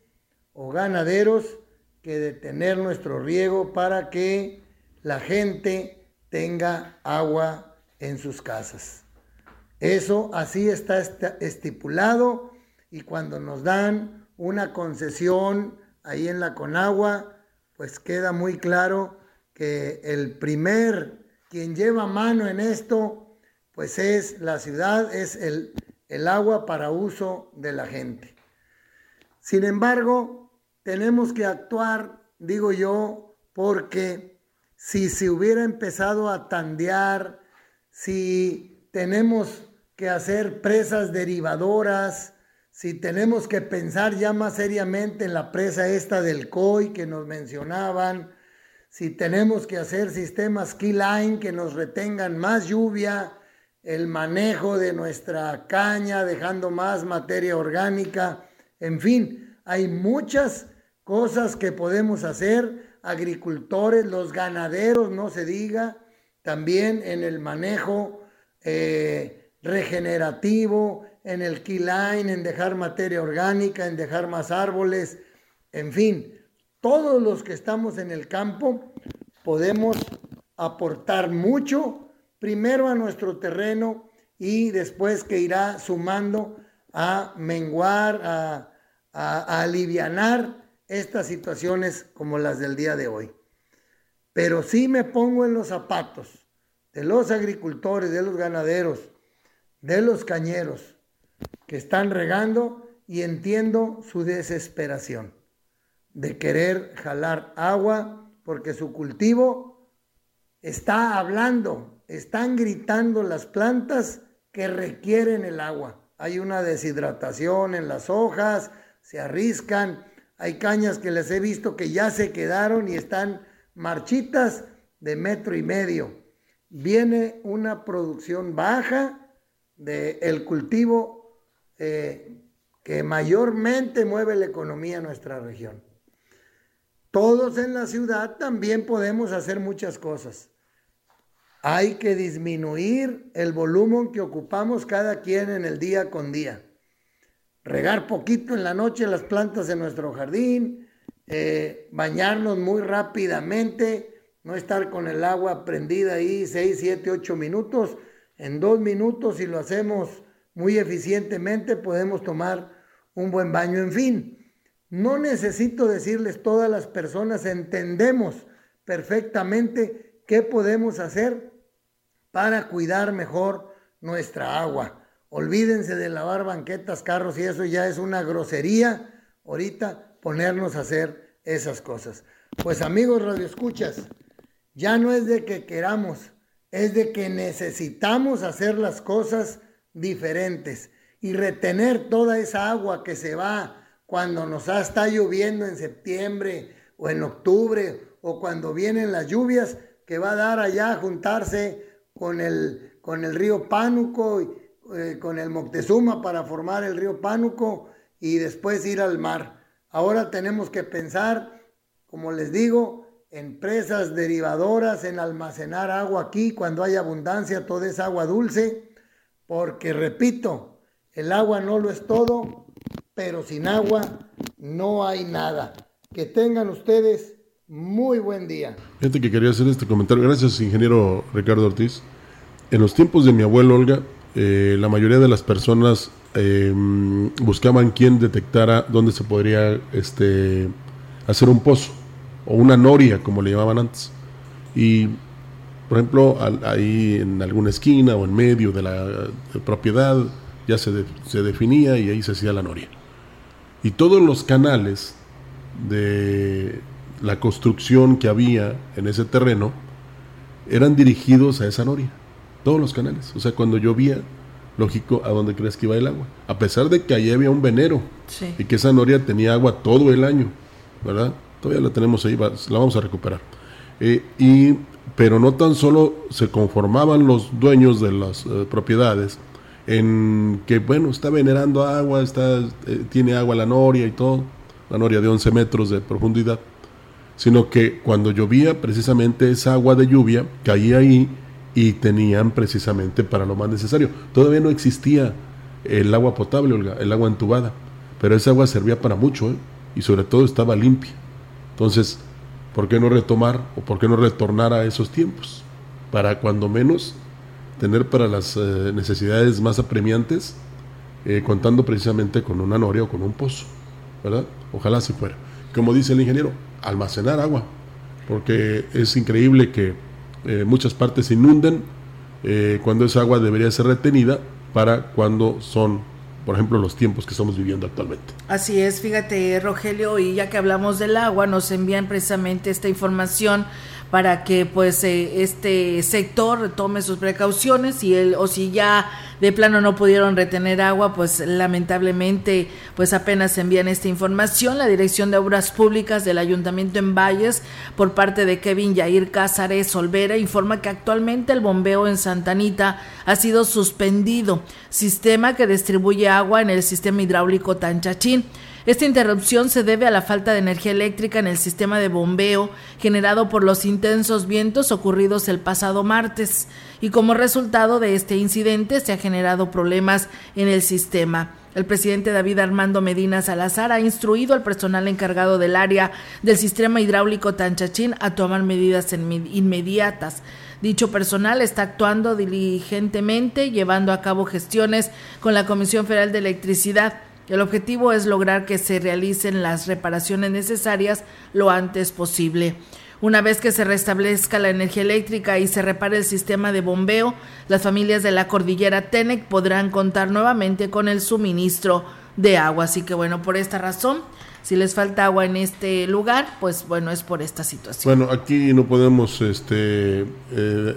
o ganaderos que detener nuestro riego para que la gente tenga agua en sus casas. Eso así está estipulado y cuando nos dan una concesión ahí en la Conagua, pues queda muy claro que el primer quien lleva mano en esto, pues es la ciudad, es el, el agua para uso de la gente. Sin embargo, tenemos que actuar, digo yo, porque si se hubiera empezado a tandear, si tenemos que hacer presas derivadoras, si tenemos que pensar ya más seriamente en la presa esta del COI que nos mencionaban, si tenemos que hacer sistemas keyline que nos retengan más lluvia, el manejo de nuestra caña, dejando más materia orgánica, en fin, hay muchas cosas que podemos hacer, agricultores, los ganaderos, no se diga, también en el manejo eh, regenerativo, en el keyline, en dejar materia orgánica, en dejar más árboles, en fin, todos los que estamos en el campo podemos aportar mucho primero a nuestro terreno y después que irá sumando a menguar, a, a, alivianar estas situaciones como las del día de hoy. Pero sí me pongo en los zapatos de los agricultores, de los ganaderos, de los cañeros que están regando y entiendo su desesperación de querer jalar agua porque su cultivo está hablando, están gritando las plantas que requieren el agua. Hay una deshidratación en las hojas, se arriscan, hay cañas que les he visto que ya se quedaron y están marchitas de metro y medio. Viene una producción baja del el cultivo eh, que mayormente mueve la economía en nuestra región. Todos en la ciudad también podemos hacer muchas cosas. Hay que disminuir el volumen que ocupamos cada quien en el día con día. Regar poquito en la noche las plantas de nuestro jardín, eh, bañarnos muy rápidamente, no estar con el agua prendida ahí 6, 7, 8 minutos. En dos minutos, si lo hacemos muy eficientemente, podemos tomar un buen baño. En fin, no necesito decirles, todas las personas entendemos perfectamente qué podemos hacer para cuidar mejor nuestra agua. Olvídense de lavar banquetas, carros y eso ya es una grosería ahorita ponernos a hacer esas cosas. Pues amigos radioescuchas, ya no es de que queramos, es de que necesitamos hacer las cosas diferentes y retener toda esa agua que se va cuando nos está lloviendo en septiembre o en octubre o cuando vienen las lluvias que va a dar allá a juntarse con el, con el río Pánuco, eh, con el Moctezuma para formar el río Pánuco y después ir al mar. Ahora tenemos que pensar, como les digo, en presas derivadoras, en almacenar agua aquí cuando hay abundancia, toda esa agua dulce, porque repito, el agua no lo es todo, pero sin agua no hay nada. Que tengan ustedes muy buen día. Gente que quería hacer este comentario. Gracias, ingeniero Ricardo Ortiz. en los tiempos de mi abuelo Olga, eh, la mayoría de las personas eh, buscaban quien detectara dónde se podría este, hacer un pozo o una noria, como le llamaban antes. Y, por ejemplo, ahí en alguna esquina o en medio de la propiedad ya se, se definía y ahí se hacía la noria. Y todos los canales de la construcción que había en ese terreno eran dirigidos a esa noria. Todos los canales. O sea, cuando llovía, lógico, ¿a dónde crees que iba el agua? A pesar de que allí había un venero y que esa noria tenía agua todo el año, ¿verdad? Todavía la tenemos ahí, la vamos a recuperar. Eh, y, pero no tan solo se conformaban los dueños de las eh, propiedades en que, bueno, está venerando agua, está, eh, tiene agua la noria y todo, la noria de 11 metros de profundidad, sino que cuando llovía, precisamente esa agua de lluvia caía ahí y tenían precisamente para lo más necesario. Todavía no existía el agua potable, el agua entubada, pero esa agua servía para mucho y sobre todo estaba limpia. Entonces, ¿por qué no retomar o por qué no retornar a esos tiempos? Para cuando menos tener para las eh, necesidades más apremiantes, eh, contando precisamente con una noria o con un pozo, ¿verdad? Ojalá si fuera. Como dice el ingeniero, almacenar agua, porque es increíble que eh, muchas partes se inunden cuando esa agua debería ser retenida para cuando son, por ejemplo, los tiempos que estamos viviendo actualmente. Así es, fíjate Rogelio, y ya que hablamos del agua, nos envían precisamente esta información para que pues eh, este sector tome sus precauciones y el, o si ya de plano no pudieron retener agua, pues lamentablemente pues apenas envían esta información. La Dirección de Obras Públicas del Ayuntamiento en Valles por parte de Kevin Yair Cázares Olvera informa que actualmente el bombeo en Santanita ha sido suspendido, sistema que distribuye agua en el sistema hidráulico Tanchachín. Esta interrupción se debe a la falta de energía eléctrica en el sistema de bombeo generado por los intensos vientos ocurridos el pasado martes y como resultado de este incidente se ha generado problemas en el sistema. El presidente David Armando Medina Salazar ha instruido al personal encargado del área del sistema hidráulico Tanchachín a tomar medidas inmediatas. Dicho personal está actuando diligentemente, llevando a cabo gestiones con la Comisión Federal de Electricidad el objetivo es lograr que se realicen las reparaciones necesarias lo antes posible. Una vez que se restablezca la energía eléctrica y se repare el sistema de bombeo, las familias de la cordillera Tenec podrán contar nuevamente con el suministro de agua. Así que bueno, por esta razón si les falta agua en este lugar, pues bueno, es por esta situación. Bueno, aquí no podemos este, eh,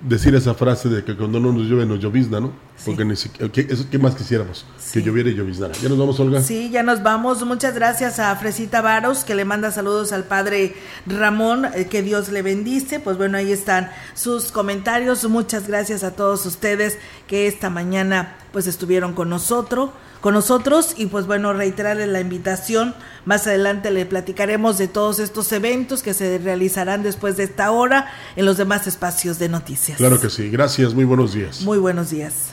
decir esa frase de que cuando no nos llueve nos llovizna, ¿no? Porque ni siquiera, ¿qué, más quisiéramos? Que lloviera y lloviznara. ¿Ya nos vamos, Olga? Sí, ya nos vamos. Muchas gracias a Fresita Varos, que le manda saludos al padre Ramón, eh, que Dios le bendice. Pues bueno, ahí están sus comentarios. Muchas gracias a todos ustedes que esta mañana pues estuvieron con nosotros con nosotros y pues bueno, reiterarle la invitación. Más adelante le platicaremos de todos estos eventos que se realizarán después de esta hora en los demás espacios de noticias. Claro que sí, gracias, muy buenos días. Muy buenos días.